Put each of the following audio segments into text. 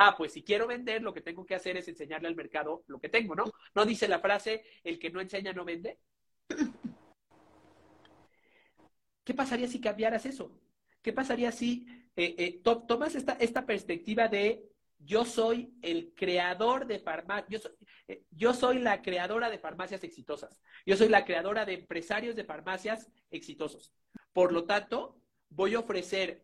ah, pues si quiero vender, lo que tengo que hacer es enseñarle al mercado lo que tengo, ¿no? ¿No dice la frase, el que no enseña no vende? ¿Qué pasaría si cambiaras eso? ¿Qué pasaría si eh, eh, tomas esta, esta perspectiva de yo soy el creador de farmacias, yo eh, yo soy la creadora de farmacias exitosas, yo soy la creadora de empresarios de farmacias exitosos. Por lo tanto, voy a ofrecer,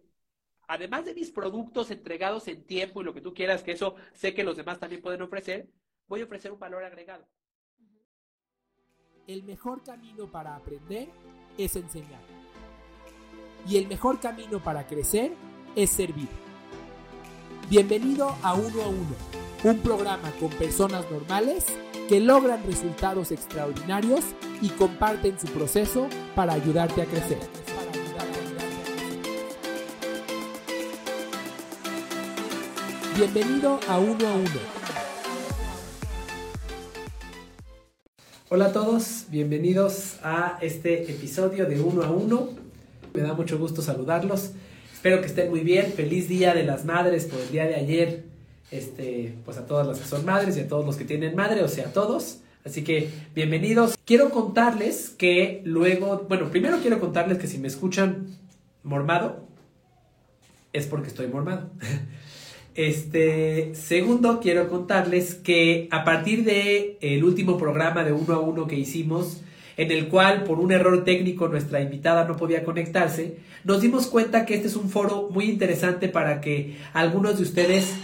además de mis productos entregados en tiempo y lo que tú quieras, que eso sé que los demás también pueden ofrecer, voy a ofrecer un valor agregado. El mejor camino para aprender es enseñar. Y el mejor camino para crecer es servir. Bienvenido a Uno a Uno, un programa con personas normales que logran resultados extraordinarios y comparten su proceso para ayudarte a crecer. Bienvenido a Uno a Uno. Hola a todos, bienvenidos a este episodio de Uno a Uno. Me da mucho gusto saludarlos. Espero que estén muy bien. Feliz Día de las Madres por el día de ayer. Este, pues a todas las que son madres y a todos los que tienen madre, o sea, a todos. Así que bienvenidos. Quiero contarles que luego, bueno, primero quiero contarles que si me escuchan mormado, es porque estoy mormado. Este, segundo, quiero contarles que a partir de el último programa de uno a uno que hicimos, en el cual por un error técnico nuestra invitada no podía conectarse, nos dimos cuenta que este es un foro muy interesante para que algunos de ustedes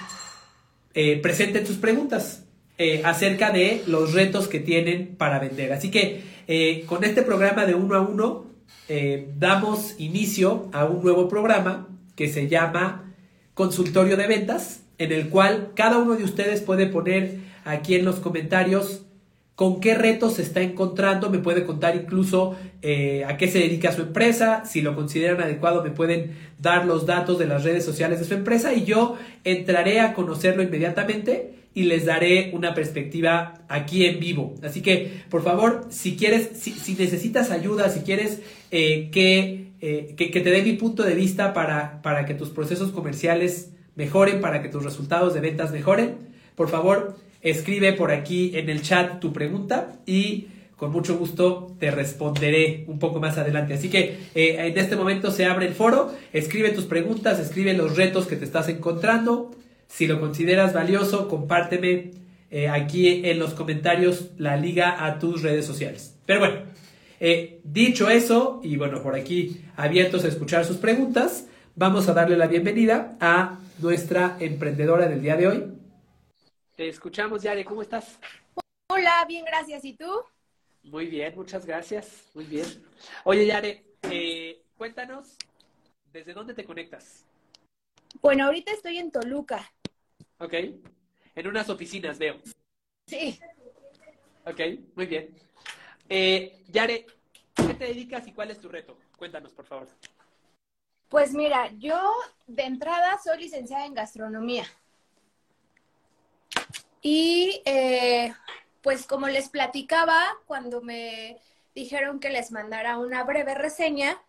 eh, presenten sus preguntas eh, acerca de los retos que tienen para vender. Así que eh, con este programa de uno a uno damos inicio a un nuevo programa que se llama consultorio de ventas, en el cual cada uno de ustedes puede poner aquí en los comentarios con qué retos se está encontrando, me puede contar incluso eh, a qué se dedica su empresa, si lo consideran adecuado me pueden dar los datos de las redes sociales de su empresa y yo entraré a conocerlo inmediatamente y les daré una perspectiva aquí en vivo. Así que, por favor, si quieres, si, necesitas ayuda, si quieres eh, que eh, que, te dé mi punto de vista para, para que tus procesos comerciales mejoren, para que tus resultados de ventas mejoren, por favor, escribe por aquí en el chat tu pregunta y con mucho gusto te responderé un poco más adelante. Así que eh, en este momento se abre el foro, escribe tus preguntas, escribe los retos que te estás encontrando. Si lo consideras valioso, compárteme eh, aquí en los comentarios la liga a tus redes sociales. Pero bueno, eh, dicho eso, y bueno, por aquí abiertos a escuchar sus preguntas, vamos a darle la bienvenida a nuestra emprendedora del día de hoy. Te escuchamos, Yare, ¿cómo estás? Hola, bien, gracias. ¿Y tú? Muy bien, muchas gracias. Muy bien. Oye, Yare, eh, cuéntanos, ¿desde dónde te conectas? Bueno, ahorita estoy en Toluca. Ok. En unas oficinas, veo. Sí. Ok, muy bien. Eh, Yare, ¿qué te dedicas y cuál es tu reto? Cuéntanos, por favor. Pues mira, yo de entrada soy licenciada en gastronomía. Y eh, pues como les platicaba cuando me dijeron que les mandara una breve reseña,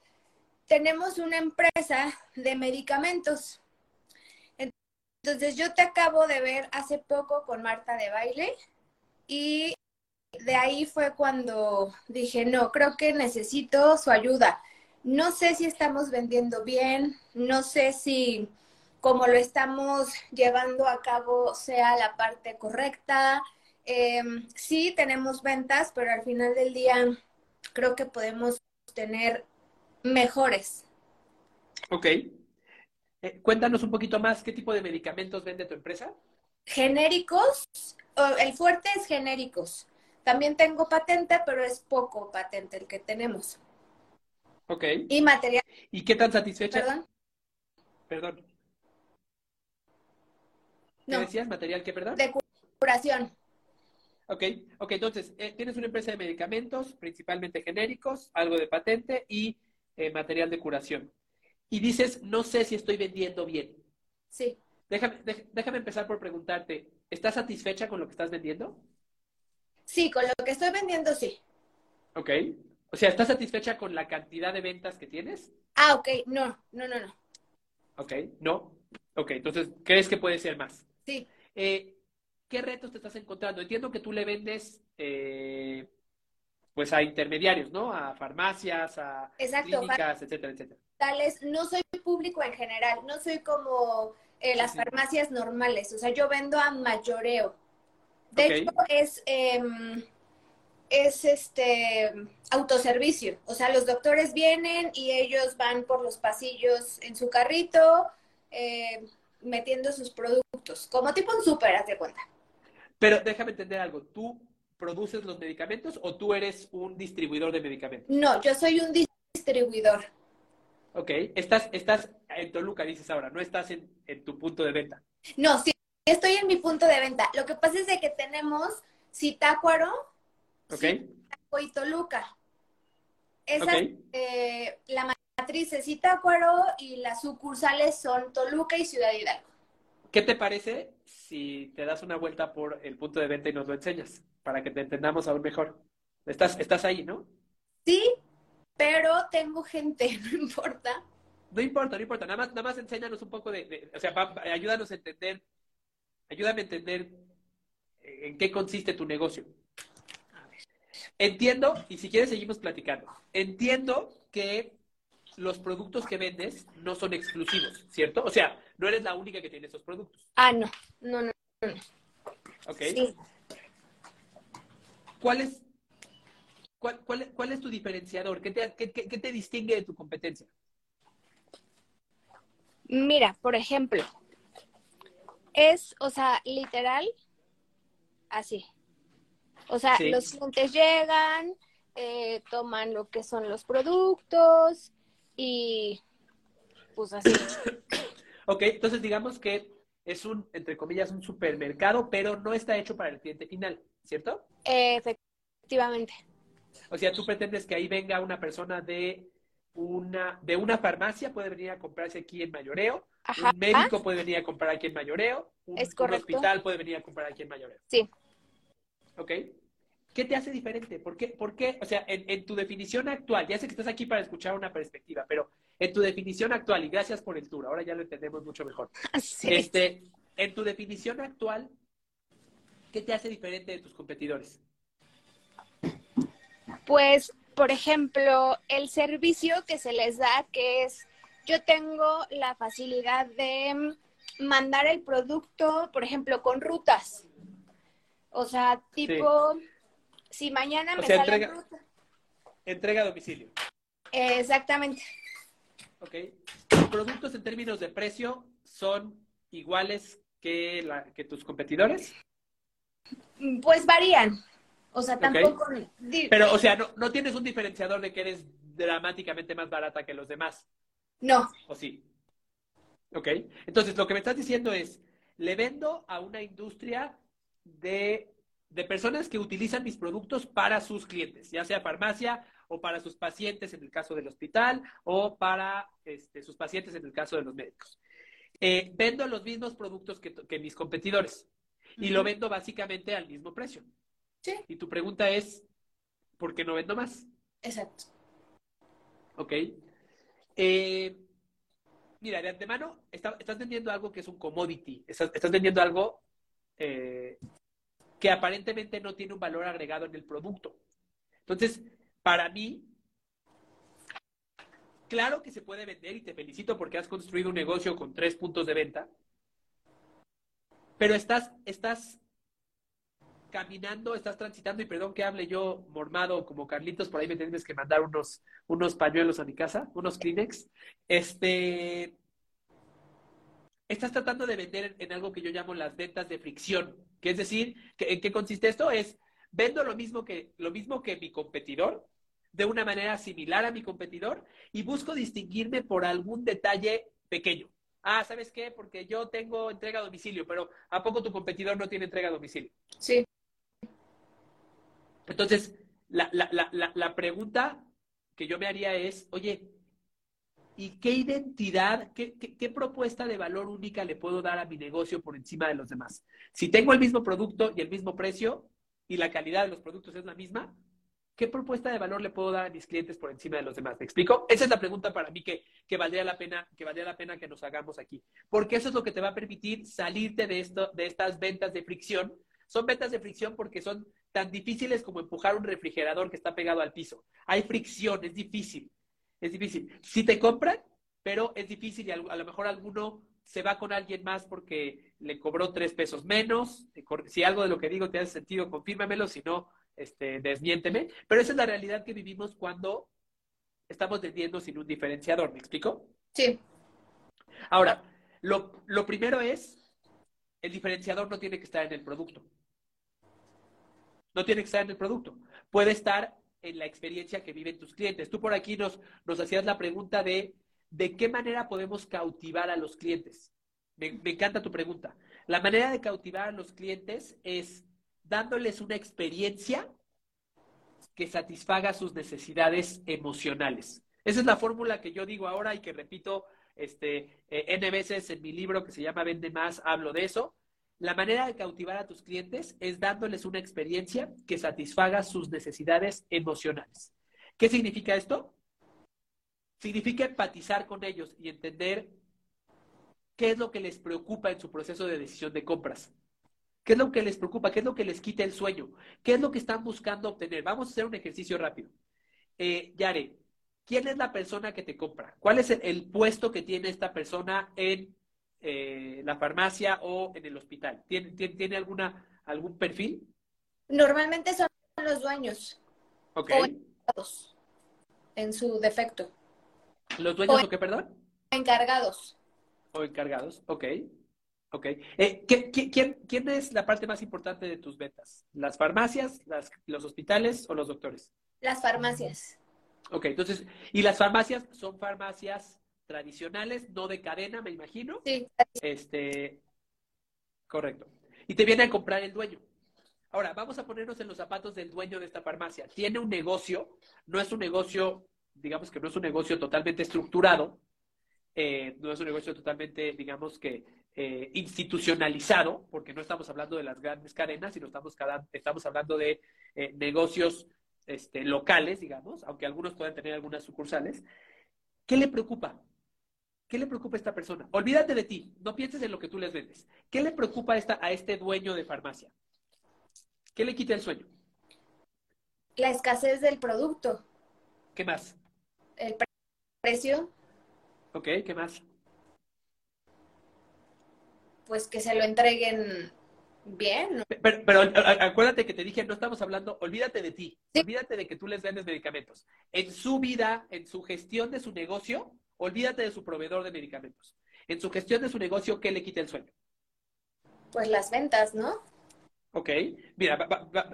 tenemos una empresa de medicamentos. Entonces yo te acabo de ver hace poco con Marta de baile y de ahí fue cuando dije, no, creo que necesito su ayuda. No sé si estamos vendiendo bien, no sé si como lo estamos llevando a cabo sea la parte correcta. Em, sí, tenemos ventas, pero al final del día creo que podemos tener mejores. Ok. Eh, cuéntanos un poquito más, ¿qué tipo de medicamentos vende tu empresa? Genéricos, el fuerte es genéricos. También tengo patente, pero es poco patente el que tenemos. Ok. Y material. ¿Y qué tan satisfecha? Perdón. Perdón. ¿Qué decías? ¿Material qué, perdón? De curación. Ok, ok, entonces, eh, tienes una empresa de medicamentos, principalmente genéricos, algo de patente y eh, material de curación. Y dices, no sé si estoy vendiendo bien. Sí. Déjame, déjame empezar por preguntarte, ¿estás satisfecha con lo que estás vendiendo? Sí, con lo que estoy vendiendo, sí. Ok. O sea, ¿estás satisfecha con la cantidad de ventas que tienes? Ah, ok. No, no, no, no. Ok, no. Ok, entonces, ¿crees que puede ser más? Sí. Eh, ¿Qué retos te estás encontrando? Entiendo que tú le vendes eh, pues a intermediarios, ¿no? A farmacias, a Exacto, clínicas, etcétera, etcétera. Tales, no soy público en general, no soy como eh, las Sí. farmacias normales, o sea, yo vendo a mayoreo. De hecho, es, em, es este autoservicio, o sea, los doctores vienen y ellos van por los pasillos en su carrito eh, metiendo sus productos, como tipo un súper, haz de cuenta. Pero déjame entender algo. ¿Tú produces los medicamentos o tú eres un distribuidor de medicamentos? No, yo soy un distribuidor. Ok. Estás, estás en Toluca, dices ahora, no estás en, en tu punto de venta. No, sí, estoy en mi punto de venta. Lo que pasa es de que tenemos Zitácuaro, Ok. Zitácuaro y Toluca. Esa, eh, la matriz es Zitácuaro y las sucursales son Toluca y Ciudad Hidalgo. ¿Qué te parece si te das una vuelta por el punto de venta y nos lo enseñas para que te entendamos aún mejor? Estás, estás ahí, ¿no? Sí, pero tengo gente, no importa. No importa, no importa. Nada más, nada más enséñanos un poco de, de- o sea, va- ayúdanos a entender, ayúdame a entender eh, en qué consiste tu negocio. Entiendo, y si quieres seguimos platicando. Entiendo que los productos que vendes no son exclusivos, ¿cierto? O sea, no eres la única que tiene esos productos, Ah, no, no, no. ¿ok? Sí. ¿Cuál es, cuál, cuál, cuál es tu diferenciador? ¿Qué te, qué- qué- qué te distingue de tu competencia? Mira, por ejemplo, es, o sea, literal, así. O sea, Sí. los clientes llegan, eh, toman lo que son los productos y pues así. Ok, entonces digamos que es un, entre comillas, un supermercado, pero no está hecho para el cliente final, ¿cierto? Efectivamente. O sea, tú pretendes que ahí venga una persona de una, de una farmacia, puede venir a comprarse aquí en Mayoreo, Ajá. un médico puede venir a comprar aquí en Mayoreo, un, Es un hospital puede venir a comprar aquí en Mayoreo. Sí. ¿Ok? ¿Qué te hace diferente? ¿Por qué? ¿Por qué? O sea, en, en tu definición actual, ya sé que estás aquí para escuchar una perspectiva, pero en tu definición actual, y gracias por el tour, ahora ya lo entendemos mucho mejor. Sí. Este, en tu definición actual, ¿qué te hace diferente de tus competidores? Pues, por ejemplo, el servicio que se les da, que es, yo tengo la facilidad de mm, mandar el producto, por ejemplo, con rutas. O sea, tipo, si mañana O me sea, sale entrega- ruta. Entrega a domicilio. Eh, exactamente. ¿Ok? ¿Tus productos en términos de precio son iguales que, la- que tus competidores? Pues varían. O sea, tampoco. Pero, o sea, no, no tienes un diferenciador de que eres dramáticamente más barata que los demás, No, ¿o sí? ¿Ok? Entonces, lo que me estás diciendo es, le vendo a una industria de, de personas que utilizan mis productos para sus clientes, ya sea farmacia o para sus pacientes en el caso del hospital o para este, sus pacientes en el caso de los médicos. Eh, vendo los mismos productos que, que mis competidores y lo vendo básicamente al mismo precio. Sí. Y tu pregunta es, ¿por qué no vendo más? exacto. ¿Ok? Eh, mira, de antemano, está- estás vendiendo algo que es un commodity. Estás, estás vendiendo algo eh, que aparentemente no tiene un valor agregado en el producto. Entonces, para mí, claro que se puede vender y te felicito porque has construido un negocio con tres puntos de venta, pero estás, estás caminando, estás transitando, y perdón que hable yo mormado como Carlitos, por ahí me tienes que mandar unos, unos pañuelos a mi casa, unos Kleenex. Este, estás tratando de vender en, algo que yo llamo las ventas de fricción, que es decir, que- ¿en qué consiste esto? Es, vendo lo mismo que, lo mismo que mi competidor, de una manera similar a mi competidor, y busco distinguirme por algún detalle pequeño. Ah, ¿sabes qué? Porque yo tengo entrega a domicilio, pero ¿a poco tu competidor no tiene entrega a domicilio? Sí. Entonces, la, la, la, la, pregunta que yo me haría es, oye, ¿y qué identidad, qué, qué, qué propuesta de valor única le puedo dar a mi negocio por encima de los demás? Si tengo el mismo producto y el mismo precio y la calidad de los productos es la misma, ¿qué propuesta de valor le puedo dar a mis clientes por encima de los demás? ¿Me explico? Esa es la pregunta para mí que, que, valdría, la pena, que valdría la pena que nos hagamos aquí. Porque eso es lo que te va a permitir salirte de, esto, de estas ventas de fricción. Son ventas de fricción porque son tan difíciles como empujar un refrigerador que está pegado al piso. Hay fricción, es difícil. Es difícil. Si te compran, pero es difícil y a lo mejor alguno se va con alguien más porque le cobró tres pesos menos. Si algo de lo que digo te hace sentido, confírmamelo, si no, este, desmiénteme. Pero esa es la realidad que vivimos cuando estamos vendiendo sin un diferenciador. ¿Me explico? Sí. Ahora, lo, lo primero es, el diferenciador no tiene que estar en el producto. No tiene que estar en el producto. Puede estar en la experiencia que viven tus clientes. Tú por aquí nos, nos hacías la pregunta de de qué manera podemos cautivar a los clientes. Me, encanta tu pregunta. La manera de cautivar a los clientes es dándoles una experiencia que satisfaga sus necesidades emocionales. Esa es la fórmula que yo digo ahora y que repito este, eh, N veces en mi libro que se llama Vende Más, hablo de eso. La manera de cautivar a tus clientes es dándoles una experiencia que satisfaga sus necesidades emocionales. ¿Qué significa esto? Significa empatizar con ellos y entender qué es lo que les preocupa en su proceso de decisión de compras. ¿Qué es lo que les preocupa? ¿Qué es lo que les quita el sueño? ¿Qué es lo que están buscando obtener? Vamos a hacer un ejercicio rápido. Eh, Yare, ¿quién es la persona que te compra? ¿Cuál es el, puesto que tiene esta persona en eh, la farmacia o en el hospital? ¿Tiene, tiene, alguna, algún perfil? Normalmente son los dueños. Ok. O en su defecto. ¿Los dueños o, qué, perdón? Encargados. O encargados, ok. Ok. Eh, quién, quién, es la parte más importante de tus ventas? ¿Las farmacias, las, los hospitales o los doctores? Las farmacias. Ok, entonces, ¿y las farmacias son farmacias tradicionales, no de cadena, me imagino? Sí. Este, correcto. Y te viene a comprar el dueño. Ahora, vamos a ponernos en los zapatos del dueño de esta farmacia. Tiene un negocio, no es un negocio digamos que no es un negocio totalmente estructurado, eh, no es un negocio totalmente, digamos que, eh, institucionalizado, porque no estamos hablando de las grandes cadenas, sino estamos, estamos hablando de eh, negocios este, locales, digamos, aunque algunos pueden tener algunas sucursales. ¿Qué le preocupa? ¿Qué le preocupa a esta persona? Olvídate de ti, no pienses en lo que tú les vendes. ¿Qué le preocupa a, esta, a este dueño de farmacia? ¿Qué le quita el sueño? La escasez del producto. ¿Qué más? el precio. Ok, ¿qué más? Pues que se lo entreguen bien. Pero, acuérdate que te dije, no estamos hablando, olvídate de ti, olvídate de que tú les vendes medicamentos. En su vida, en su gestión de su negocio, olvídate de su proveedor de medicamentos. En su gestión de su negocio, ¿qué le quita el sueño? Pues las ventas, ¿no? Ok, mira,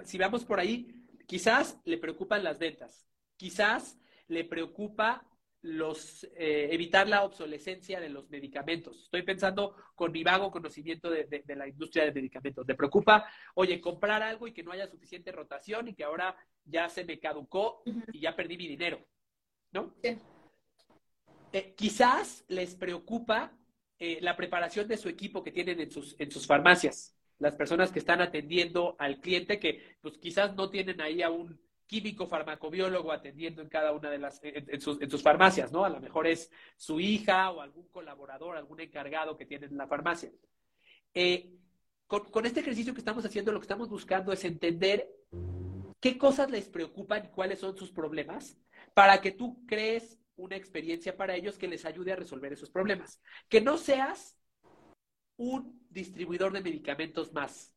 si vamos por ahí, quizás le preocupan las ventas, quizás le preocupa los, eh, evitar la obsolescencia de los medicamentos. Estoy pensando con mi vago conocimiento de, la industria de medicamentos. Le preocupa, oye, comprar algo y que no haya suficiente rotación y que ahora ya se me caducó y ya perdí mi dinero, ¿no? Eh, quizás les preocupa eh, la preparación de su equipo que tienen en sus, en sus farmacias. Las personas que están atendiendo al cliente que pues quizás no tienen ahí a un químico farmacobiólogo atendiendo en cada una de las, en, sus, farmacias, ¿no? A lo mejor es su hija o algún colaborador, algún encargado que tiene en la farmacia. Eh, con, este ejercicio que estamos haciendo, lo que estamos buscando es entender qué cosas les preocupan y cuáles son sus problemas para que tú crees una experiencia para ellos que les ayude a resolver esos problemas. Que no seas un distribuidor de medicamentos más.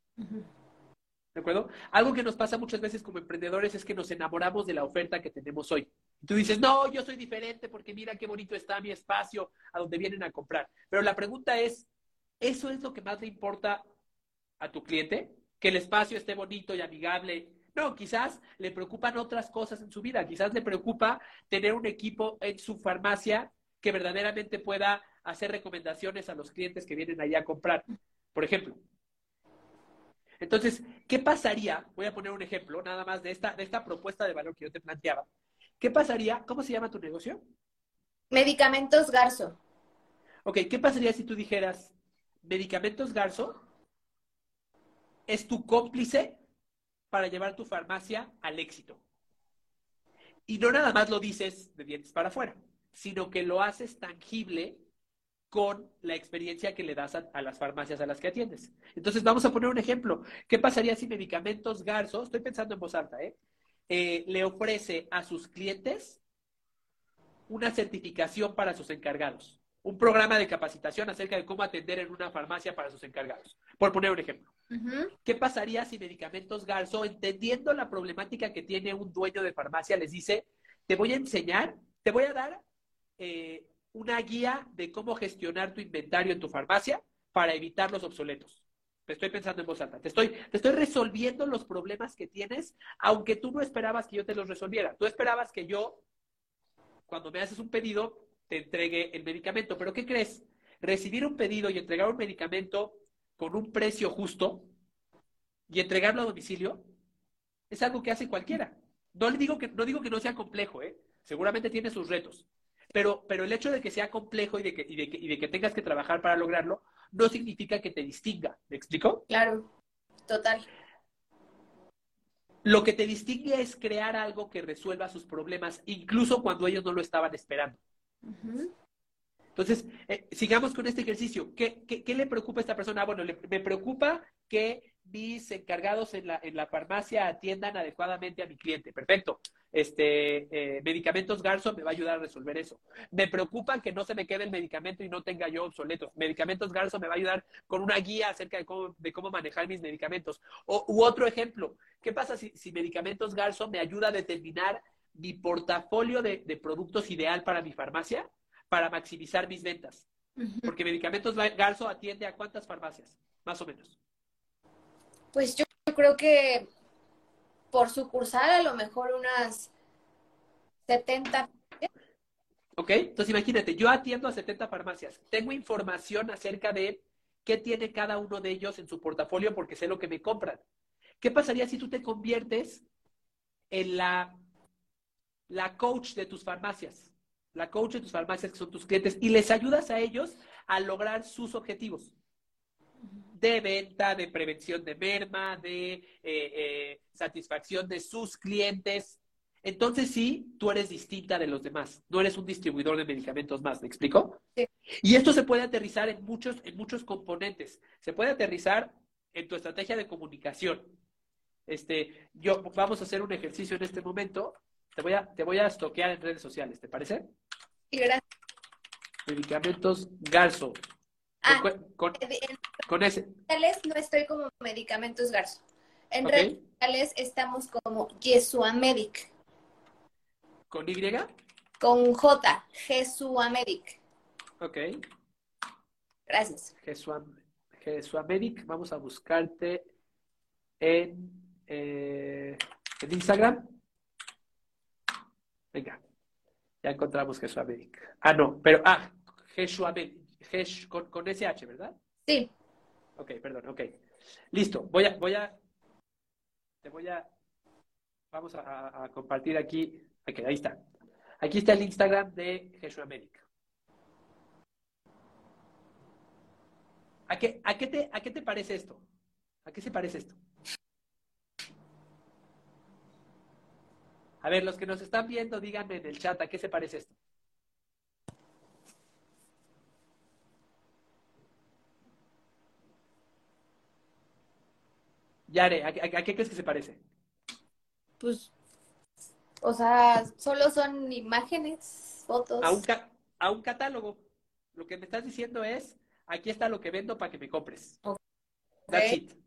¿De acuerdo? Algo que nos pasa muchas veces como emprendedores es que nos enamoramos de la oferta que tenemos hoy. Tú dices, no, yo soy diferente porque mira qué bonito está mi espacio a donde vienen a comprar. Pero la pregunta es, ¿eso es lo que más le importa a tu cliente? Que el espacio esté bonito y amigable. No, quizás le preocupan otras cosas en su vida. Quizás le preocupa tener un equipo en su farmacia que verdaderamente pueda hacer recomendaciones a los clientes que vienen allá a comprar. Por ejemplo, entonces, ¿qué pasaría? Voy a poner un ejemplo nada más de esta, de esta propuesta de valor que yo te planteaba. ¿Qué pasaría? ¿Cómo se llama tu negocio? Medicamentos Garzo. Ok, ¿qué pasaría si tú dijeras, Medicamentos Garzo es tu cómplice para llevar tu farmacia al éxito? Y no nada más lo dices de dientes para afuera, sino que lo haces tangible con la experiencia que le das a, las farmacias a las que atiendes. Entonces, vamos a poner un ejemplo. ¿Qué pasaría si Medicamentos Garzo, estoy pensando en voz alta, ¿eh? Eh, le ofrece a sus clientes una certificación para sus encargados? Un programa de capacitación acerca de cómo atender en una farmacia para sus encargados. Por poner un ejemplo. ¿Qué pasaría si Medicamentos Garzo, entendiendo la problemática que tiene un dueño de farmacia, les dice, te voy a enseñar, te voy a dar eh, una guía de cómo gestionar tu inventario en tu farmacia para evitar los obsoletos. Te estoy pensando en voz alta. Te estoy, te estoy resolviendo los problemas que tienes, aunque tú no esperabas que yo te los resolviera. Tú esperabas que yo, cuando me haces un pedido, te entregue el medicamento. Pero ¿qué crees? Recibir un pedido y entregar un medicamento con un precio justo y entregarlo a domicilio es algo que hace cualquiera. No le digo que no digo que no sea complejo, ¿eh? Seguramente tiene sus retos. Pero, pero el hecho de que sea complejo y de que, y de que, y de que tengas que trabajar para lograrlo, no significa que te distinga. ¿Me explico? Claro, total. Lo que te distingue es crear algo que resuelva sus problemas, incluso cuando ellos no lo estaban esperando. Entonces, eh, sigamos con este ejercicio. ¿Qué, le preocupa a esta persona? Ah, bueno, me preocupa que mis encargados en la, en la farmacia atiendan adecuadamente a mi cliente. Perfecto. Este, eh, medicamentos Garzo me va a ayudar a resolver eso. Me preocupa que no se me quede el medicamento y no tenga yo obsoletos. Medicamentos Garzo me va a ayudar con una guía acerca de cómo, de cómo manejar mis medicamentos. O, otro ejemplo, ¿qué pasa si, si Medicamentos Garzo me ayuda a determinar mi portafolio de, de productos ideal para mi farmacia para maximizar mis ventas? Porque Medicamentos Garzo atiende a cuántas farmacias, más o menos. Pues yo creo que por sucursal a lo mejor unas 70. Ok, entonces imagínate, yo atiendo a 70 farmacias. Tengo información acerca de qué tiene cada uno de ellos en su portafolio porque sé lo que me compran. ¿Qué pasaría si tú te conviertes en la, la coach de tus farmacias? La coach de tus farmacias que son tus clientes y les ayudas a ellos a lograr sus objetivos de venta, de prevención de merma, de eh, eh, satisfacción de sus clientes. Entonces sí, tú eres distinta de los demás. No eres un distribuidor de medicamentos más, ¿me explico? Sí. Y esto se puede aterrizar en muchos, en muchos componentes. Se puede aterrizar en tu estrategia de comunicación. Este, yo vamos a hacer un ejercicio en este momento. Te voy a, te voy a estoquear en redes sociales, ¿te parece? Sí, gracias. Medicamentos Garzo. Ah, con, ese. no estoy como Medicamentos Garzo. En redes sociales estamos como Jesuamedic. ¿Con Y? Con J, Jesuamedic. Ok. Gracias. Jesuamedic, vamos a buscarte en, eh, en Instagram. Venga, ya encontramos Jesuamedic. Ah, no, pero, ah, Jesuamedic con, con SH, ¿verdad? Sí. Ok, perdón, ok. Listo, voy a, voy a, te voy a, vamos a, compartir aquí, ok, ahí está. Aquí está el Instagram de Jesús América. ¿A qué, a, qué te, ¿A qué te parece esto? ¿A qué se parece esto? A ver, los que nos están viendo, díganme en el chat, ¿a qué se parece esto? Yare, ¿a, qué crees que se parece? Pues, o sea, solo son imágenes, fotos. A un, a un catálogo. Lo que me estás diciendo es, aquí está lo que vendo para que me compres. That's it.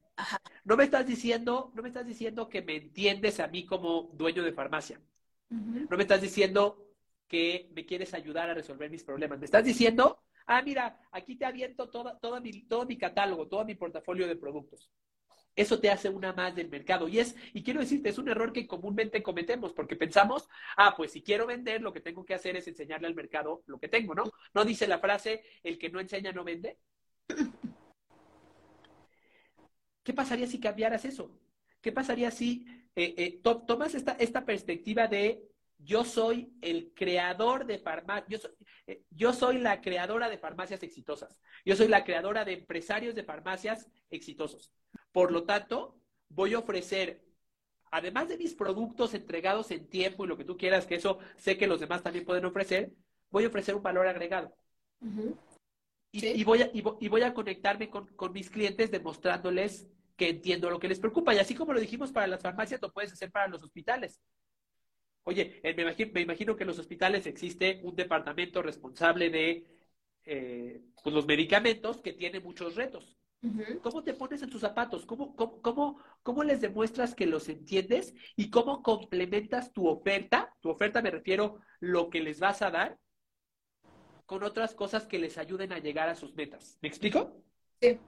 No me estás diciendo, no me estás diciendo que me entiendes a mí como dueño de farmacia. No me estás diciendo que me quieres ayudar a resolver mis problemas. Me estás diciendo, ah, mira, aquí te aviento toda, toda mi, todo mi catálogo, todo mi portafolio de productos. Eso te hace una más del mercado. Y es, y quiero decirte, es un error que comúnmente cometemos, porque pensamos, ah, pues si quiero vender, lo que tengo que hacer es enseñarle al mercado lo que tengo, ¿no? ¿No dice la frase, el que no enseña no vende? ¿Qué pasaría si cambiaras eso? ¿Qué pasaría si eh, eh, tomas esta, esta perspectiva de yo soy el creador de farmacias, eh, yo soy la creadora de farmacias exitosas, yo soy la creadora de empresarios de farmacias exitosos. Por lo tanto, voy a ofrecer además de mis productos entregados en tiempo y lo que tú quieras, que eso sé que los demás también pueden ofrecer, voy a ofrecer un valor agregado. Y, voy a, y, voy a conectarme con, con, mis clientes demostrándoles que entiendo lo que les preocupa. Y así como lo dijimos para las farmacias, lo puedes hacer para los hospitales. Oye, eh, me, imagino, me imagino que en los hospitales existe un departamento responsable de eh, pues los medicamentos que tiene muchos retos. ¿Cómo te pones en tus zapatos? ¿Cómo, cómo, cómo, les demuestras que los entiendes? ¿Y cómo complementas tu oferta? Tu oferta me refiero lo que les vas a dar con otras cosas que les ayuden a llegar a sus metas. ¿Me explico? Sí.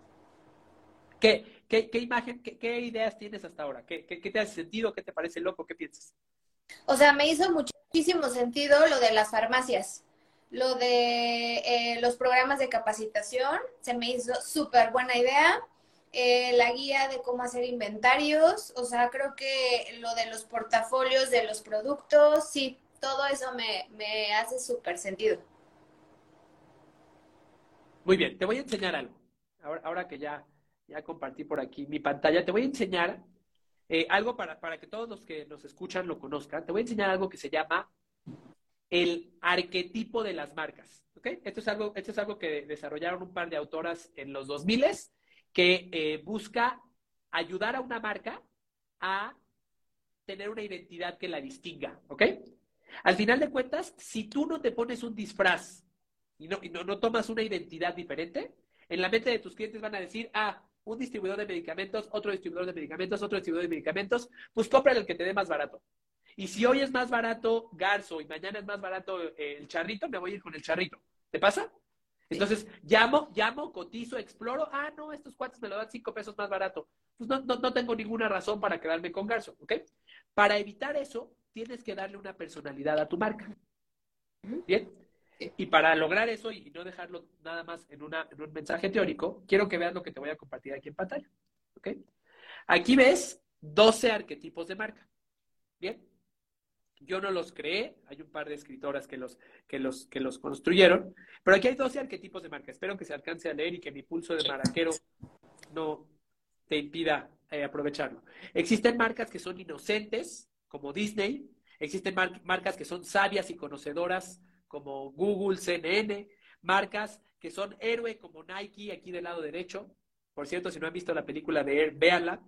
¿Qué, qué, qué imagen, qué, ideas tienes hasta ahora? ¿Qué, ¿Qué, te hace sentido? ¿Qué te parece loco? ¿Qué piensas? O sea, me hizo muchísimo sentido lo de las farmacias. Lo de eh, los programas de capacitación se me hizo súper buena idea. Eh, la guía de cómo hacer inventarios, o sea, creo que lo de los portafolios de los productos, sí, todo eso me, me hace súper sentido. Muy bien, te voy a enseñar algo. Ahora, que ya, ya compartí por aquí mi pantalla, te voy a enseñar eh, algo para, para que todos los que nos escuchan lo conozcan. Te voy a enseñar algo que se llama el arquetipo de las marcas. Esto, es algo, esto es algo que desarrollaron un par de autoras en los 2000 que eh, busca ayudar a una marca a tener una identidad que la distinga. Al final de cuentas, si tú no te pones un disfraz y no, y no, no tomas una identidad diferente, en la mente de tus clientes van a decir, ah, un distribuidor de medicamentos, otro distribuidor de medicamentos, otro distribuidor de medicamentos, pues compra el que te dé más barato. Y si hoy es más barato Garzo y mañana es más barato eh, el charrito, me voy a ir con el charrito. ¿Te pasa? Entonces, llamo, llamo, cotizo, exploro. Ah, no, estos cuates me lo dan cinco pesos más barato. Pues no, no, tengo ninguna razón para quedarme con Garzo, ¿ok? Para evitar eso, tienes que darle una personalidad a tu marca. ¿Bien? Y para lograr eso y no dejarlo nada más en, un mensaje teórico, quiero que veas lo que te voy a compartir aquí en pantalla. Aquí ves 12 arquetipos de marca. ¿Bien? Yo no los creé, hay un par de escritoras que los, que los, que los construyeron, pero aquí hay 12 arquetipos de marca. Espero que se alcance a leer y que mi pulso de maraquero no te impida eh, aprovecharlo. Existen marcas que son inocentes, como Disney, existen marcas que son sabias y conocedoras, como Google, CNN, marcas que son héroe, como Nike, aquí del lado derecho. Por cierto, si no han visto la película de Air, véanla.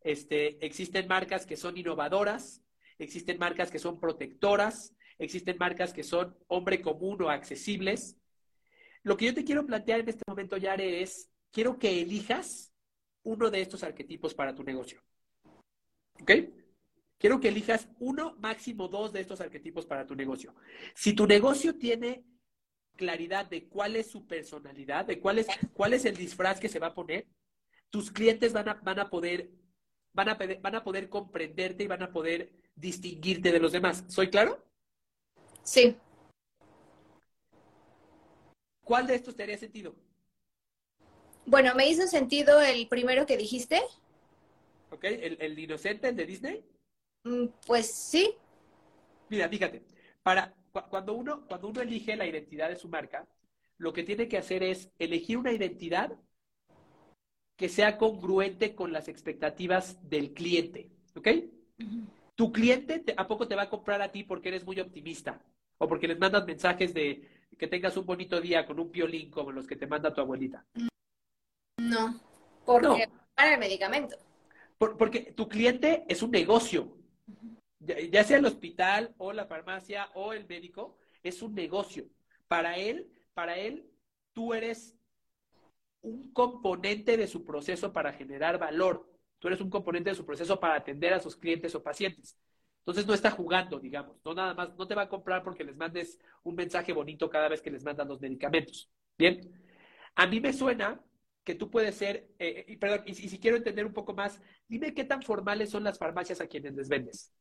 Este, existen marcas que son innovadoras, existen marcas que son protectoras, existen marcas que son hombre común o accesibles. Lo que yo te quiero plantear en este momento, Yare, es, quiero que elijas uno de estos arquetipos para tu negocio. ¿Ok? Quiero que elijas uno, máximo dos de estos arquetipos para tu negocio. Si tu negocio tiene claridad de cuál es su personalidad, de cuál es, cuál es el disfraz que se va a poner, tus clientes van a, van a poder van a, van a poder comprenderte y van a poder distinguirte de los demás. ¿Soy claro? Sí. ¿Cuál de estos te haría sentido? Bueno, me hizo sentido el primero que dijiste. ¿Ok? ¿El, el inocente, el de Disney? Mm, pues sí. Mira, fíjate, para, cuando, uno, cuando uno elige la identidad de su marca, lo que tiene que hacer es elegir una identidad que sea congruente con las expectativas del cliente, ¿ok? Tu cliente a poco te va a comprar a ti porque eres muy optimista o porque les mandas mensajes de que tengas un bonito día con un piolín como los que te manda tu abuelita. No, porque para el medicamento. porque tu cliente es un negocio, ya sea el hospital o la farmacia o el médico, es un negocio. Para él, para él, tú eres un componente de su proceso para generar valor. Tú eres un componente de su proceso para atender a sus clientes o pacientes. Entonces no está jugando, digamos. No nada más, no te va a comprar porque les mandes un mensaje bonito cada vez que les mandan los medicamentos. Bien. A mí me suena que tú puedes ser, eh, y, perdón, y, si quiero entender un poco más, dime qué tan formales son las farmacias a quienes les vendes.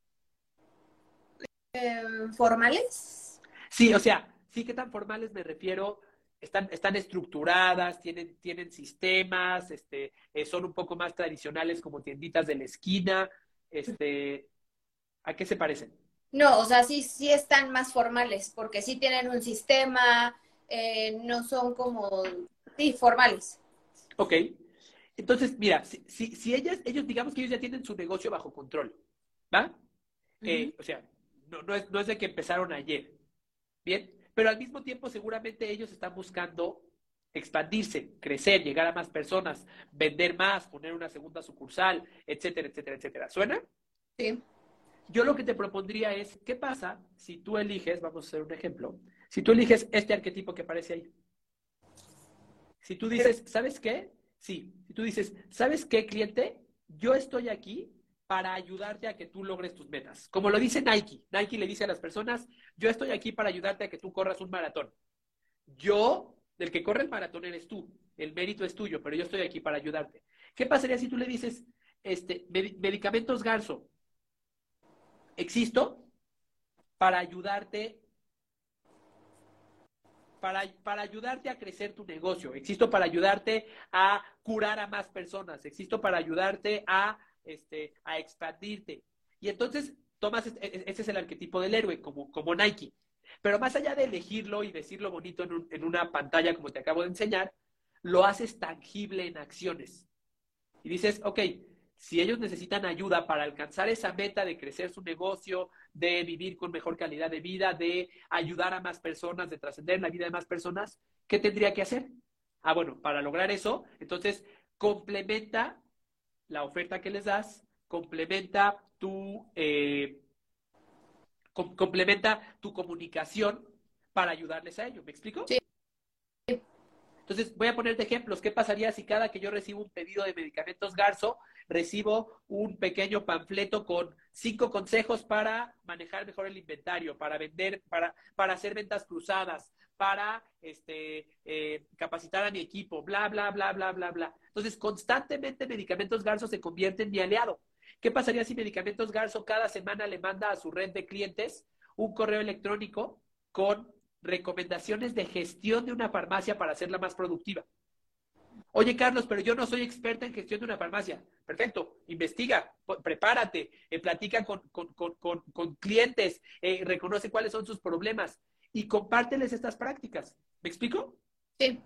Em, ¿Formales? Sí, o sea, sí, qué tan formales me refiero están, están estructuradas, tienen, tienen sistemas, este, eh, son un poco más tradicionales como tienditas de la esquina. Este, ¿A qué se parecen? No, o sea, sí, sí están más formales, porque sí tienen un sistema, eh, no son como, sí, formales. Ok. Entonces, mira, si, si, ellas, ellos, digamos que ellos ya tienen su negocio bajo control, ¿va? Eh, o sea, no, no, es, no es de que empezaron ayer, ¿bien? Pero al mismo tiempo seguramente ellos están buscando expandirse, crecer, llegar a más personas, vender más, poner una segunda sucursal, etcétera, etcétera, etcétera. ¿Suena? Sí. Yo lo que te propondría es, ¿qué pasa si tú eliges, vamos a hacer un ejemplo, si tú eliges este arquetipo que aparece ahí? Si tú dices, ¿sabes qué? Sí, si tú dices, ¿sabes qué, cliente? Yo estoy aquí para ayudarte a que tú logres tus metas. Como lo dice Nike. Nike le dice a las personas, yo estoy aquí para ayudarte a que tú corras un maratón. Yo, del que corre el maratón eres tú. El mérito es tuyo, pero yo estoy aquí para ayudarte. ¿Qué pasaría si tú le dices, este, medicamentos Garzo, existo para ayudarte para, para, ayudarte a crecer tu negocio, existo para ayudarte a curar a más personas, existo para ayudarte a, este, a expandirte. Y entonces tomas, ese es el arquetipo del héroe, como, como Nike. Pero más allá de elegirlo y decirlo bonito en, en una pantalla como te acabo de enseñar, lo haces tangible en acciones. Y dices, ok, si ellos necesitan ayuda para alcanzar esa meta de crecer su negocio, de vivir con mejor calidad de vida, de ayudar a más personas, de trascender la vida de más personas, ¿qué tendría que hacer? Ah, bueno, para lograr eso, entonces complementa la oferta que les das, complementa tu, eh, complementa tu comunicación para ayudarles a ello. ¿Me explico? Sí. Entonces, voy a ponerte ejemplos. ¿Qué pasaría si cada que yo recibo un pedido de medicamentos Garzo, recibo un pequeño panfleto con cinco consejos para manejar mejor el inventario, para vender, para, para hacer ventas cruzadas, para este, eh, capacitar a mi equipo, bla, bla, bla, bla, bla, bla. Entonces, constantemente Medicamentos Garzo se convierte en mi aliado. ¿Qué pasaría si Medicamentos Garzo cada semana le manda a su red de clientes un correo electrónico con recomendaciones de gestión de una farmacia para hacerla más productiva. Oye, Carlos, pero yo no soy experta en gestión de una farmacia. Perfecto, investiga, prepárate, eh, platica con, con, con, con clientes, eh, reconoce cuáles son sus problemas y compárteles estas prácticas. ¿Me explico? Sí.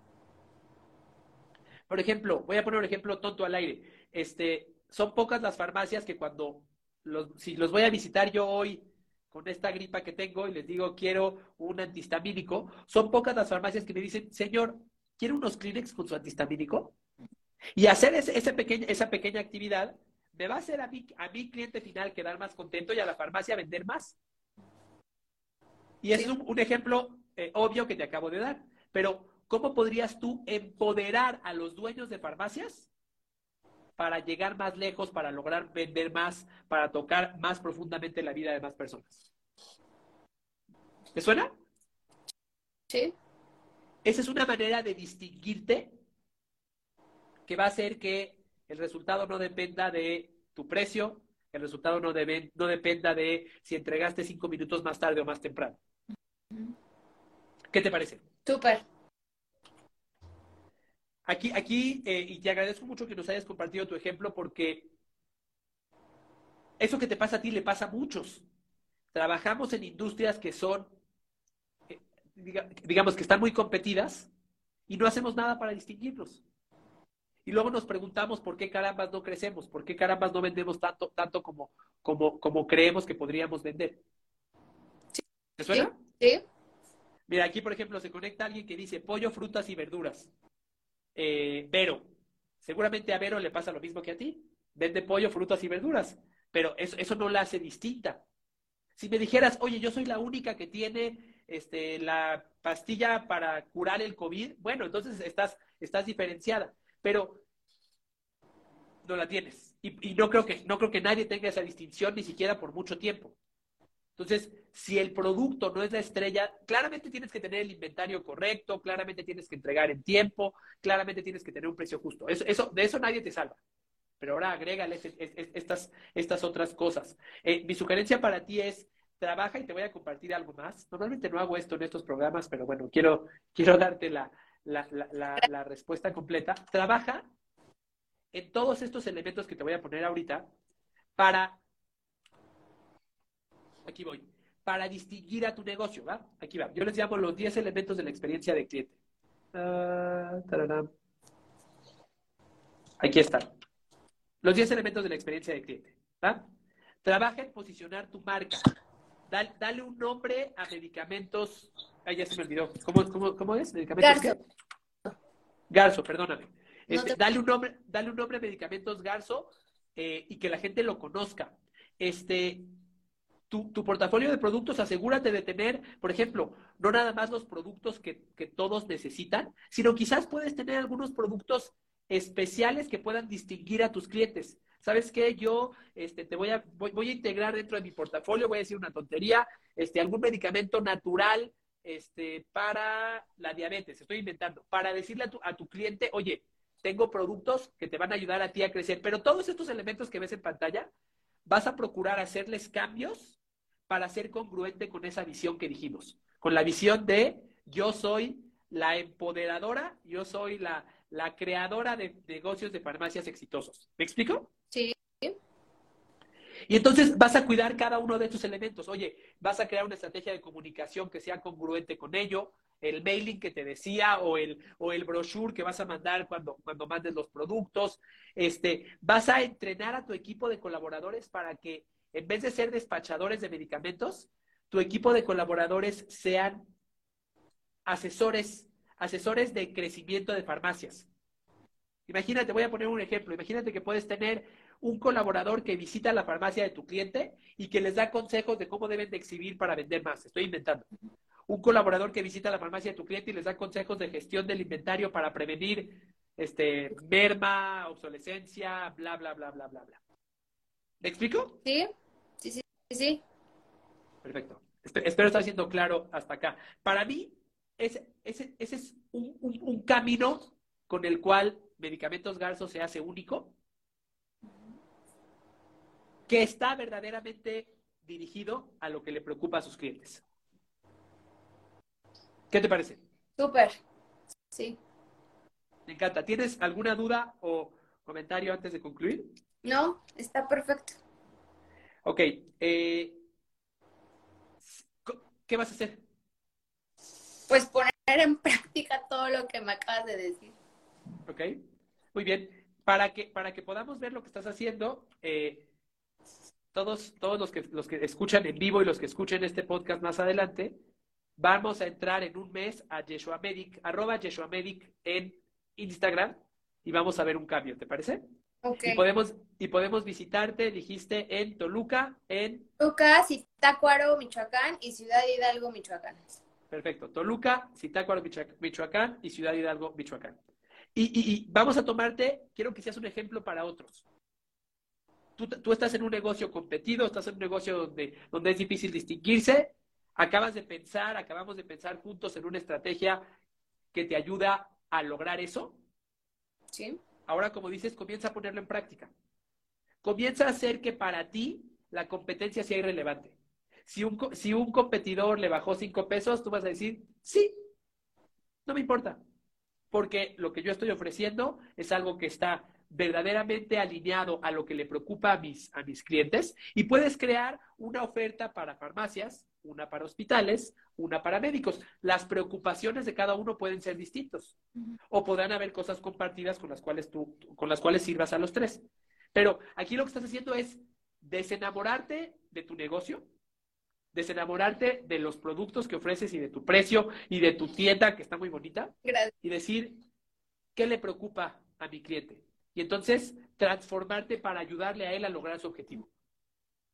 Por ejemplo, voy a poner un ejemplo tonto al aire. Este, son pocas las farmacias que cuando los, si los voy a visitar yo hoy con esta gripa que tengo y les digo quiero un antihistamínico, son pocas las farmacias que me dicen, señor, ¿quiere unos Kleenex con su antihistamínico? Y hacer ese, ese pequeña, esa pequeña actividad me va a hacer a mi, a mi cliente final quedar más contento y a la farmacia vender más. Y es un, un, ejemplo eh, obvio que te acabo de dar. Pero, ¿cómo podrías tú empoderar a los dueños de farmacias para llegar más lejos, para lograr vender más, para tocar más profundamente la vida de más personas. ¿Te suena? Sí. Esa es una manera de distinguirte que va a hacer que el resultado no dependa de tu precio, el resultado no, debe, no dependa de si entregaste cinco minutos más tarde o más temprano. ¿Qué te parece? Súper. Aquí, aquí eh, y te agradezco mucho que nos hayas compartido tu ejemplo porque eso que te pasa a ti le pasa a muchos. Trabajamos en industrias que son, eh, digamos, que están muy competidas y no hacemos nada para distinguirlos. Y luego nos preguntamos por qué carambas no crecemos, por qué carambas no vendemos tanto, tanto como, como, como creemos que podríamos vender. ¿Te suena? Sí. Mira, aquí por ejemplo se conecta alguien que dice pollo, frutas y verduras eh, Vero. Seguramente a Vero le pasa lo mismo que a ti. Vende pollo, frutas y verduras, pero eso, eso no la hace distinta. Si me dijeras, oye, yo soy la única que tiene este, la pastilla para curar el COVID, bueno, entonces estás, estás diferenciada, pero no la tienes. Y, y, no, creo que, no creo que nadie tenga esa distinción ni siquiera por mucho tiempo. Entonces, si el producto no es la estrella, claramente tienes que tener el inventario correcto, claramente tienes que entregar en tiempo, claramente tienes que tener un precio justo. Eso, de eso nadie te salva. Pero ahora agrégale estas, otras cosas. Eh, mi sugerencia para ti es, trabaja y te voy a compartir algo más. Normalmente no hago esto en estos programas, pero bueno, quiero, darte la respuesta completa. Trabaja en todos estos elementos que te voy a poner ahorita para aquí voy, para distinguir a tu negocio, ¿va? Aquí va. Yo les llamo los 10 elementos de la experiencia de cliente. Uh, aquí están. Los 10 elementos de la experiencia de cliente, ¿va? trabaja en posicionar tu marca. Dale, un nombre a medicamentos. Ay, ya se me olvidó. ¿Cómo, es? ¿Medicamentos Garzo. Garzo, perdóname. Este, dale, un nombre, dale un nombre a medicamentos Garzo eh, y que la gente lo conozca. Este, tu, portafolio de productos, asegúrate de tener, por ejemplo, no nada más los productos que, que todos necesitan, sino quizás puedes tener algunos productos especiales que puedan distinguir a tus clientes. ¿Sabes qué? Yo este, te voy a, voy, a integrar dentro de mi portafolio, voy a decir una tontería, este, algún medicamento natural este, para la diabetes, estoy inventando, para decirle a tu, a tu cliente, oye, tengo productos que te van a ayudar a ti a crecer, pero todos estos elementos que ves en pantalla, vas a procurar hacerles cambios para ser congruente con esa visión que dijimos, con la visión de yo soy la empoderadora, yo soy la, la creadora de negocios de farmacias exitosos. ¿Me explico? Sí. Y entonces vas a cuidar cada uno de estos elementos. Oye, vas a crear una estrategia de comunicación que sea congruente con ello, el mailing que te decía o el, o el brochure que vas a mandar cuando, cuando mandes los productos. Este, vas a entrenar a tu equipo de colaboradores para que en vez de ser despachadores de medicamentos, tu equipo de colaboradores sean asesores asesores de crecimiento de farmacias. Imagínate, voy a poner un ejemplo, imagínate que puedes tener un colaborador que visita la farmacia de tu cliente y que les da consejos de cómo deben de exhibir para vender más. Estoy inventando. Un colaborador que visita la farmacia de tu cliente y les da consejos de gestión del inventario para prevenir este merma, obsolescencia, bla, bla, bla, bla, bla, bla. ¿Me explico? Sí, sí, sí, sí. Perfecto. Espero estar siendo claro hasta acá. Para mí, ese, ese, es un, camino con el cual Medicamentos Garzo se hace único, que está verdaderamente dirigido a lo que le preocupa a sus clientes. ¿Qué te parece? Súper, sí. Me encanta. ¿Tienes alguna duda o comentario antes de concluir? No, está perfecto. Ok. Eh, ¿Qué vas a hacer? pues poner en práctica todo lo que me acabas de decir. Ok, muy bien. Para que, para que podamos ver lo que estás haciendo, eh, todos, todos los, que, los que escuchan en vivo y los que escuchen este podcast más adelante, vamos a entrar en un mes a Yeshua Medic, arroba Yeshua Medic en Instagram y vamos a ver un cambio, ¿te parece? Okay. Y podemos, y podemos visitarte, dijiste, en Toluca, en... Toluca, Zitácuaro, Michoacán y Ciudad Hidalgo, Michoacán. Perfecto. Toluca, Zitácuaro, Michoacán y Ciudad Hidalgo, Michoacán. Y, vamos a tomarte, quiero que seas un ejemplo para otros. Tú, estás en un negocio competido, estás en un negocio donde, donde es difícil distinguirse, acabas de pensar, acabamos de pensar juntos en una estrategia que te ayuda a lograr eso. Sí. Ahora, como dices, comienza a ponerlo en práctica. Comienza a hacer que para ti la competencia sea irrelevante. Si un, si un competidor le bajó cinco pesos, tú vas a decir, sí, no me importa, porque lo que yo estoy ofreciendo es algo que está verdaderamente alineado a lo que le preocupa a mis, a mis clientes y puedes crear una oferta para farmacias, una para hospitales, una para médicos. Las preocupaciones de cada uno pueden ser distintos o podrán haber cosas compartidas con las cuales tú, con las cuales sirvas a los tres. Pero aquí lo que estás haciendo es desenamorarte de tu negocio, desenamorarte de los productos que ofreces y de tu precio y de tu tienda que está muy bonita y decir qué le preocupa a mi cliente y entonces transformarte para ayudarle a él a lograr su objetivo.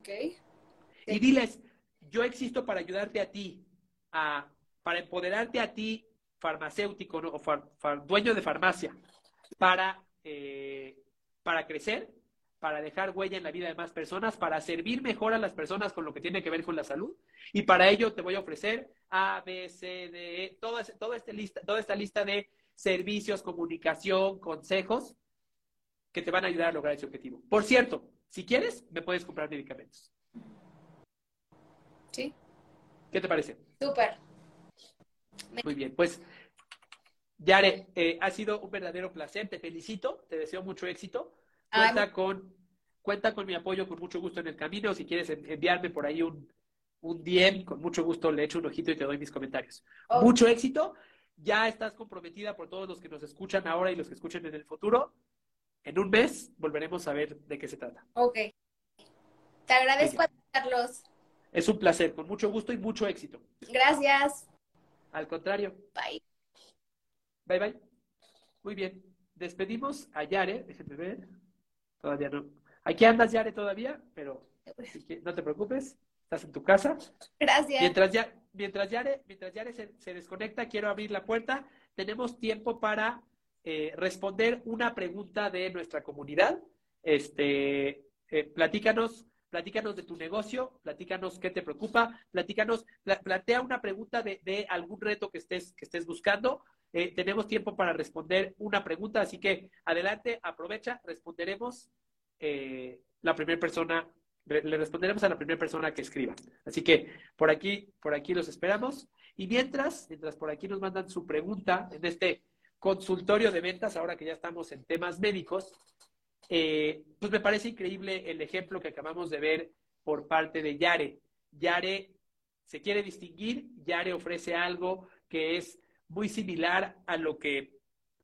Okay. Y diles, yo existo para ayudarte a ti, para empoderarte a ti, farmacéutico o dueño de farmacia, para, eh, para crecer para dejar huella en la vida de más personas, para servir mejor a las personas con lo que tiene que ver con la salud. Y para ello te voy a ofrecer A, B, C, D, E, toda, esta lista, toda esta lista de servicios, comunicación, consejos que te van a ayudar a lograr ese objetivo. Por cierto, si quieres, me puedes comprar medicamentos. Sí. ¿Qué te parece? Súper. Muy bien, pues Yare, eh, ha sido un verdadero placer, te felicito, te deseo mucho éxito. Cuenta con, cuenta con mi apoyo con mucho gusto en el camino. Si quieres enviarme por ahí un, un DM, con mucho gusto le echo un ojito y te doy mis comentarios. Mucho éxito. Ya estás comprometida por todos los que nos escuchan ahora y los que escuchen en el futuro. En un mes volveremos a ver de qué se trata. Ok. Te agradezco a Carlos. Es un placer, con mucho gusto y mucho éxito. Gracias. Al contrario. Bye. Bye, bye. Muy bien. Despedimos a Yare. Déjenme ver. Todavía no. Aquí andas, Yare, todavía, pero no te preocupes. Estás en tu casa. Gracias. Mientras, ya, mientras Yare, mientras Yare se, desconecta, quiero abrir la puerta. Tenemos tiempo para eh, responder una pregunta de nuestra comunidad. Este, eh, platícanos platícanos de tu negocio, platícanos qué te preocupa, platícanos, plantea una pregunta de, algún reto que estés, que estés buscando. Eh, tenemos tiempo para responder una pregunta, así que adelante, aprovecha, responderemos eh, la primera persona, le responderemos a la primera persona que escriba. Así que por aquí, por aquí los esperamos. Y mientras, mientras por aquí nos mandan su pregunta en este consultorio de ventas, ahora que ya estamos en temas médicos, eh, pues me parece increíble el ejemplo que acabamos de ver por parte de Yare. Yare se quiere distinguir, Yare ofrece algo que es muy similar a lo que,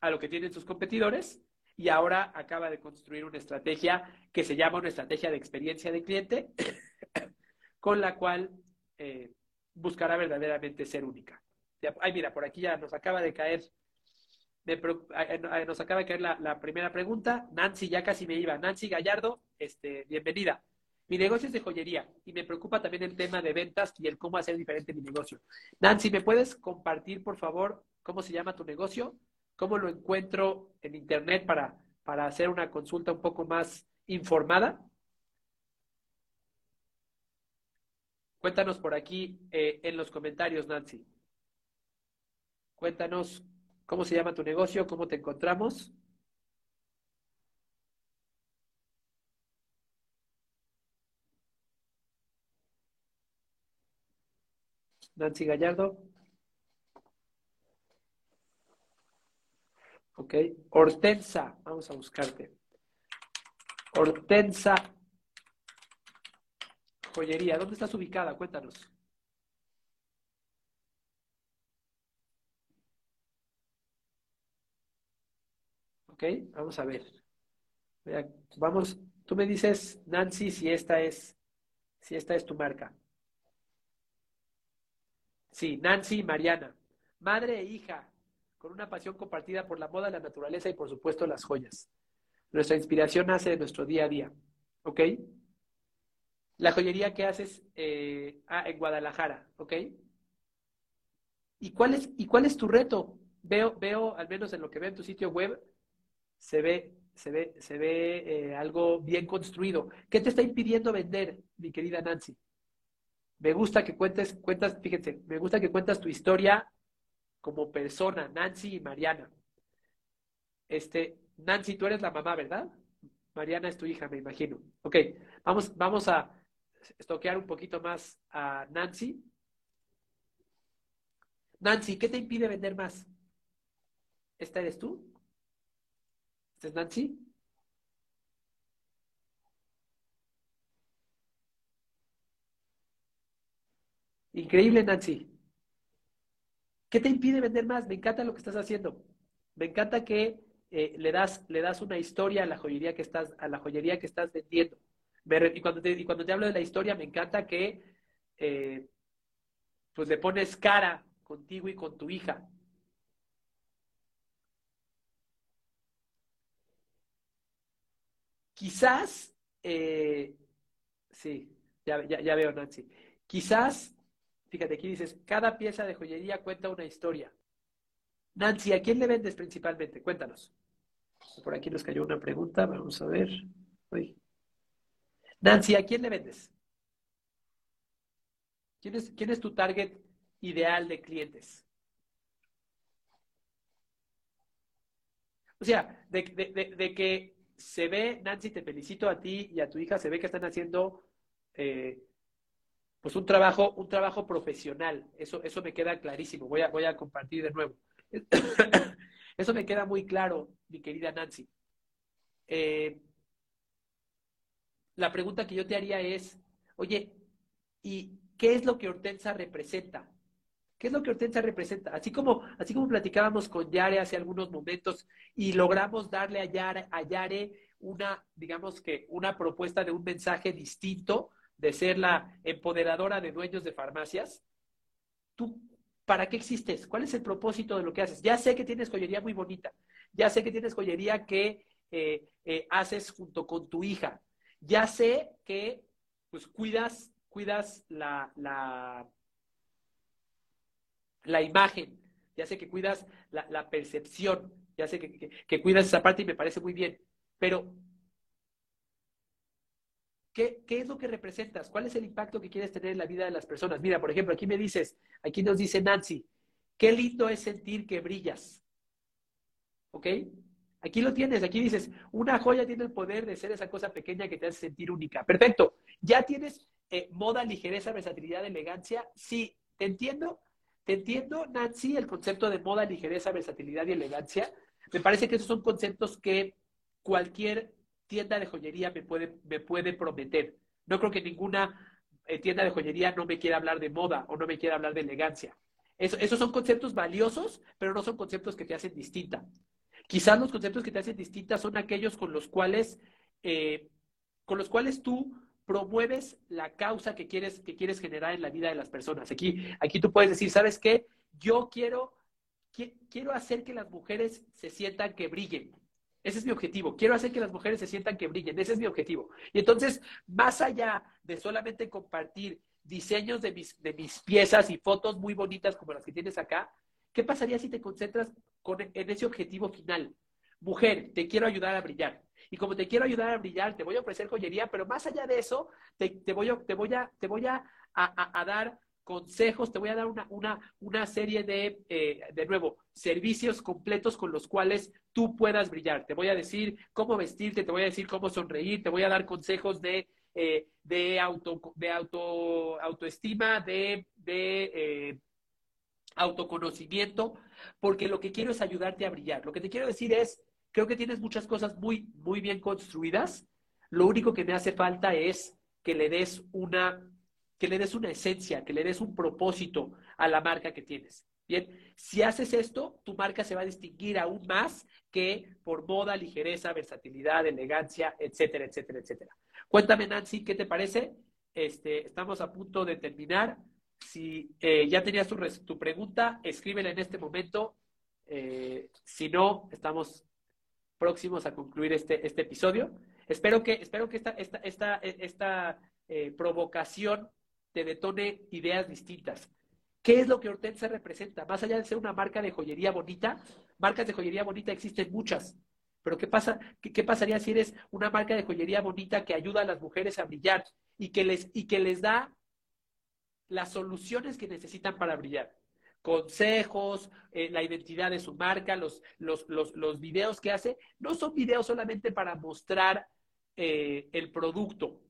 a lo que tienen sus competidores y ahora acaba de construir una estrategia que se llama una estrategia de experiencia de cliente, con la cual eh, buscará verdaderamente ser única. Ay, mira, por aquí ya nos acaba de caer nos acaba de caer la, primera pregunta. Nancy, ya casi me iba. Nancy Gallardo, este, bienvenida. Mi negocio es de joyería y me preocupa también el tema de ventas y el cómo hacer diferente mi negocio. Nancy, ¿me puedes compartir, por favor, cómo se llama tu negocio? ¿Cómo lo encuentro en Internet para, para hacer una consulta un poco más informada? Cuéntanos por aquí eh, en los comentarios, Nancy. Cuéntanos ¿Cómo se llama tu negocio? ¿Cómo te encontramos? Nancy Gallardo. Ok. Hortensa. Vamos a buscarte. Hortensa Joyería. ¿Dónde estás ubicada? Cuéntanos. Vamos a ver. Vamos, tú me dices, Nancy, si esta es, si esta es tu marca. Sí, Nancy y Mariana. Madre e hija, con una pasión compartida por la moda, la naturaleza y por supuesto las joyas. Nuestra inspiración nace de nuestro día a día. ¿Ok? La joyería que haces eh, ah, en Guadalajara, ¿ok? ¿Y cuál, es, ¿Y cuál es tu reto? Veo, veo, al menos en lo que veo en tu sitio web, se ve, se ve, se ve eh, algo bien construido. ¿Qué te está impidiendo vender, mi querida Nancy? Me gusta que cuentes, cuentas, fíjense, me gusta que cuentas tu historia como persona, Nancy y Mariana. Este, Nancy, tú eres la mamá, ¿verdad? Mariana es tu hija, me imagino. Ok, vamos, vamos a estoquear un poquito más a Nancy. Nancy, ¿qué te impide vender más? ¿Esta eres tú? Es Nancy? Increíble, Nancy. ¿Qué te impide vender más? Me encanta lo que estás haciendo. Me encanta que eh, le, das, le das una historia a la joyería que estás, a la joyería que estás vendiendo. y, cuando te, cuando te hablo de la historia, me encanta que eh, pues le pones cara contigo y con tu hija. Quizás, eh, sí, ya, veo, Nancy. Quizás, fíjate, aquí dices, cada pieza de joyería cuenta una historia. Nancy, ¿a quién le vendes principalmente? Cuéntanos. Por aquí nos cayó una pregunta, vamos a ver. Nancy, ¿a quién le vendes? ¿Quién es, tu target ideal de clientes? O sea, de que se ve, Nancy, te felicito a ti y a tu hija, se ve que están haciendo eh, pues un trabajo, un trabajo profesional. Eso, eso me queda clarísimo. Voy a, voy a compartir de nuevo. Eso me queda muy claro, mi querida Nancy. Eh, la pregunta que yo te haría es, oye, ¿y qué es lo que Hortensa representa? ¿Qué es lo que Hortensa representa? Así como, así como platicábamos con Yare hace algunos momentos y logramos darle a Yare, una, digamos que, una propuesta de un mensaje distinto de ser la empoderadora de dueños de farmacias, ¿tú para qué existes? ¿Cuál es el propósito de lo que haces? Ya sé que tienes joyería muy bonita, ya sé que tienes joyería que eh, eh, haces junto con tu hija, ya sé que pues cuidas, cuidas la, la, la imagen, ya sé que cuidas la, percepción, ya sé que cuidas esa parte y me parece muy bien, pero ¿Qué, ¿Qué, es lo que representas? ¿Cuál es el impacto que quieres tener en la vida de las personas? Mira, por ejemplo, aquí me dices, aquí nos dice Nancy, qué lindo es sentir que brillas. ¿Ok? Aquí lo tienes, aquí dices, una joya tiene el poder de ser esa cosa pequeña que te hace sentir única. Perfecto. ¿Ya tienes eh, moda, ligereza, versatilidad, elegancia? Sí, te entiendo. Te entiendo, Nancy, el concepto de moda, ligereza, versatilidad y elegancia. Me parece que esos son conceptos que cualquier tienda de joyería me puede, me puede prometer. No creo que ninguna eh, tienda de joyería no me quiera hablar de moda o no me quiera hablar de elegancia. Eso, esos son conceptos valiosos, pero no son conceptos que te hacen distinta. Quizás los conceptos que te hacen distinta son aquellos con los cuales, eh, con los cuales tú promueves la causa que quieres, que quieres generar en la vida de las personas. Aquí, aquí tú puedes decir, ¿sabes qué? Yo quiero, quiero hacer que las mujeres se sientan que brillen. Ese es mi objetivo. Quiero hacer que las mujeres se sientan que brillen. Ese es mi objetivo. Y entonces, más allá de solamente compartir diseños de mis, de mis piezas y fotos muy bonitas como las que tienes acá, ¿qué pasaría si te concentras con, en ese objetivo final? Mujer, te quiero ayudar a brillar. Y como te quiero ayudar a brillar, te voy a ofrecer joyería, pero más allá de eso, te, voy, a, te voy, a, te voy a, a, a dar consejos, te voy a dar una, una, una serie de, eh, de nuevo, servicios completos con los cuales tú puedas brillar. Te voy a decir cómo vestirte, te voy a decir cómo sonreír, te voy a dar consejos de, eh, de, auto, de auto, autoestima, de, de eh, autoconocimiento, porque lo que quiero es ayudarte a brillar. Lo que te quiero decir es, creo que tienes muchas cosas muy, muy bien construidas. Lo único que me hace falta es que le des una que le des una esencia, que le des un propósito a la marca que tienes. Bien, si haces esto, tu marca se va a distinguir aún más que por moda, ligereza, versatilidad, elegancia, etcétera, etcétera, etcétera. Cuéntame, Nancy, ¿qué te parece? Este, estamos a punto de terminar. Si eh, ya tenías tu, tu, pregunta, escríbela en este momento. Eh, si no, estamos próximos a concluir este, este episodio. Espero que, espero que esta, esta, esta, esta eh, provocación te detone ideas distintas. ¿Qué es lo que Hortense representa? Más allá de ser una marca de joyería bonita, marcas de joyería bonita existen muchas. Pero ¿qué, pasa, qué pasaría si eres una marca de joyería bonita que ayuda a las mujeres a brillar y que les, y que les da las soluciones que necesitan para brillar? Consejos, eh, la identidad de su marca, los, los, los, los, videos que hace, no son videos solamente para mostrar eh, el producto,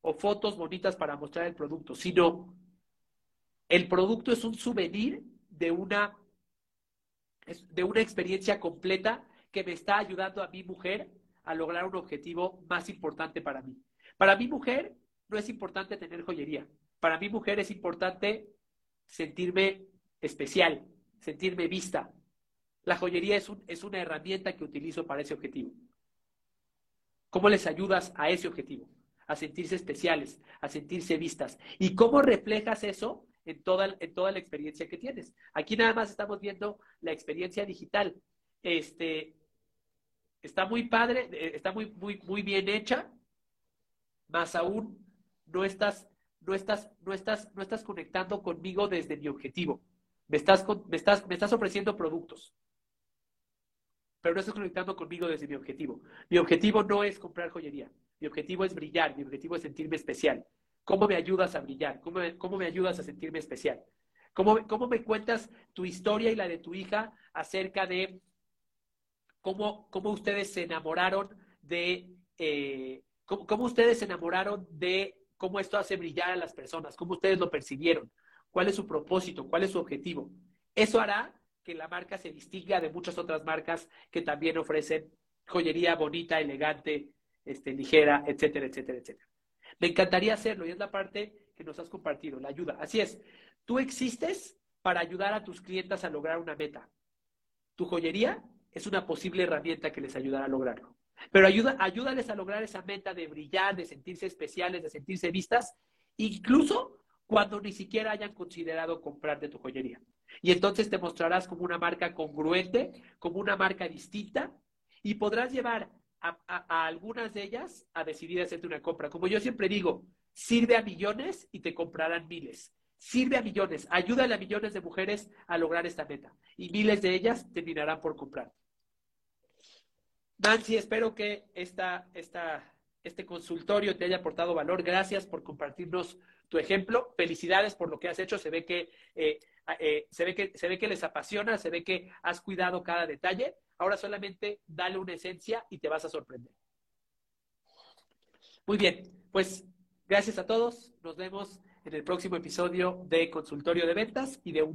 o fotos bonitas para mostrar el producto, sino el producto es un souvenir de una, de una experiencia completa que me está ayudando a mi mujer a lograr un objetivo más importante para mí. Para mi mujer no es importante tener joyería. Para mi mujer es importante sentirme especial, sentirme vista. La joyería es, un, es una herramienta que utilizo para ese objetivo. ¿Cómo les ayudas a ese objetivo? a sentirse especiales, a sentirse vistas. ¿Y cómo reflejas eso en toda, en toda la experiencia que tienes? Aquí nada más estamos viendo la experiencia digital. Este, está muy padre, eh, está muy, muy, muy bien hecha, más aún no estás, no estás, no estás, no estás conectando conmigo desde mi objetivo. Me estás, me estás, me estás ofreciendo productos pero no estás conectando conmigo desde mi objetivo. Mi objetivo no es comprar joyería. Mi objetivo es brillar, mi objetivo es sentirme especial. ¿Cómo me ayudas a brillar? ¿Cómo me, cómo me ayudas a sentirme especial? ¿Cómo, ¿Cómo, me cuentas tu historia y la de tu hija acerca de cómo, cómo ustedes se enamoraron de, eh, cómo, cómo, ustedes se enamoraron de cómo esto hace brillar a las personas, cómo ustedes lo percibieron, cuál es su propósito, cuál es su objetivo? Eso hará que la marca se distinga de muchas otras marcas que también ofrecen joyería bonita, elegante, este, ligera, etcétera, etcétera, etcétera. Me encantaría hacerlo y es la parte que nos has compartido, la ayuda. Así es, tú existes para ayudar a tus clientes a lograr una meta. Tu joyería es una posible herramienta que les ayudará a lograrlo. Pero ayuda, ayúdales a lograr esa meta de brillar, de sentirse especiales, de sentirse vistas, incluso cuando ni siquiera hayan considerado comprar de tu joyería. Y entonces te mostrarás como una marca congruente, como una marca distinta, y podrás llevar a, algunas de ellas a decidir hacerte una compra. Como yo siempre digo, sirve a millones y te comprarán miles. Sirve a millones, ayúdale a millones de mujeres a lograr esta meta. Y miles de ellas terminarán por comprar. Nancy, espero que esta, esta, este consultorio te haya aportado valor. Gracias por compartirnos tu ejemplo. Felicidades por lo que has hecho. Se ve que, eh, eh, se ve que, se ve que les apasiona, se ve que has cuidado cada detalle. Ahora solamente dale una esencia y te vas a sorprender. Muy bien, pues gracias a todos. Nos vemos en el próximo episodio de Consultorio de Ventas y de un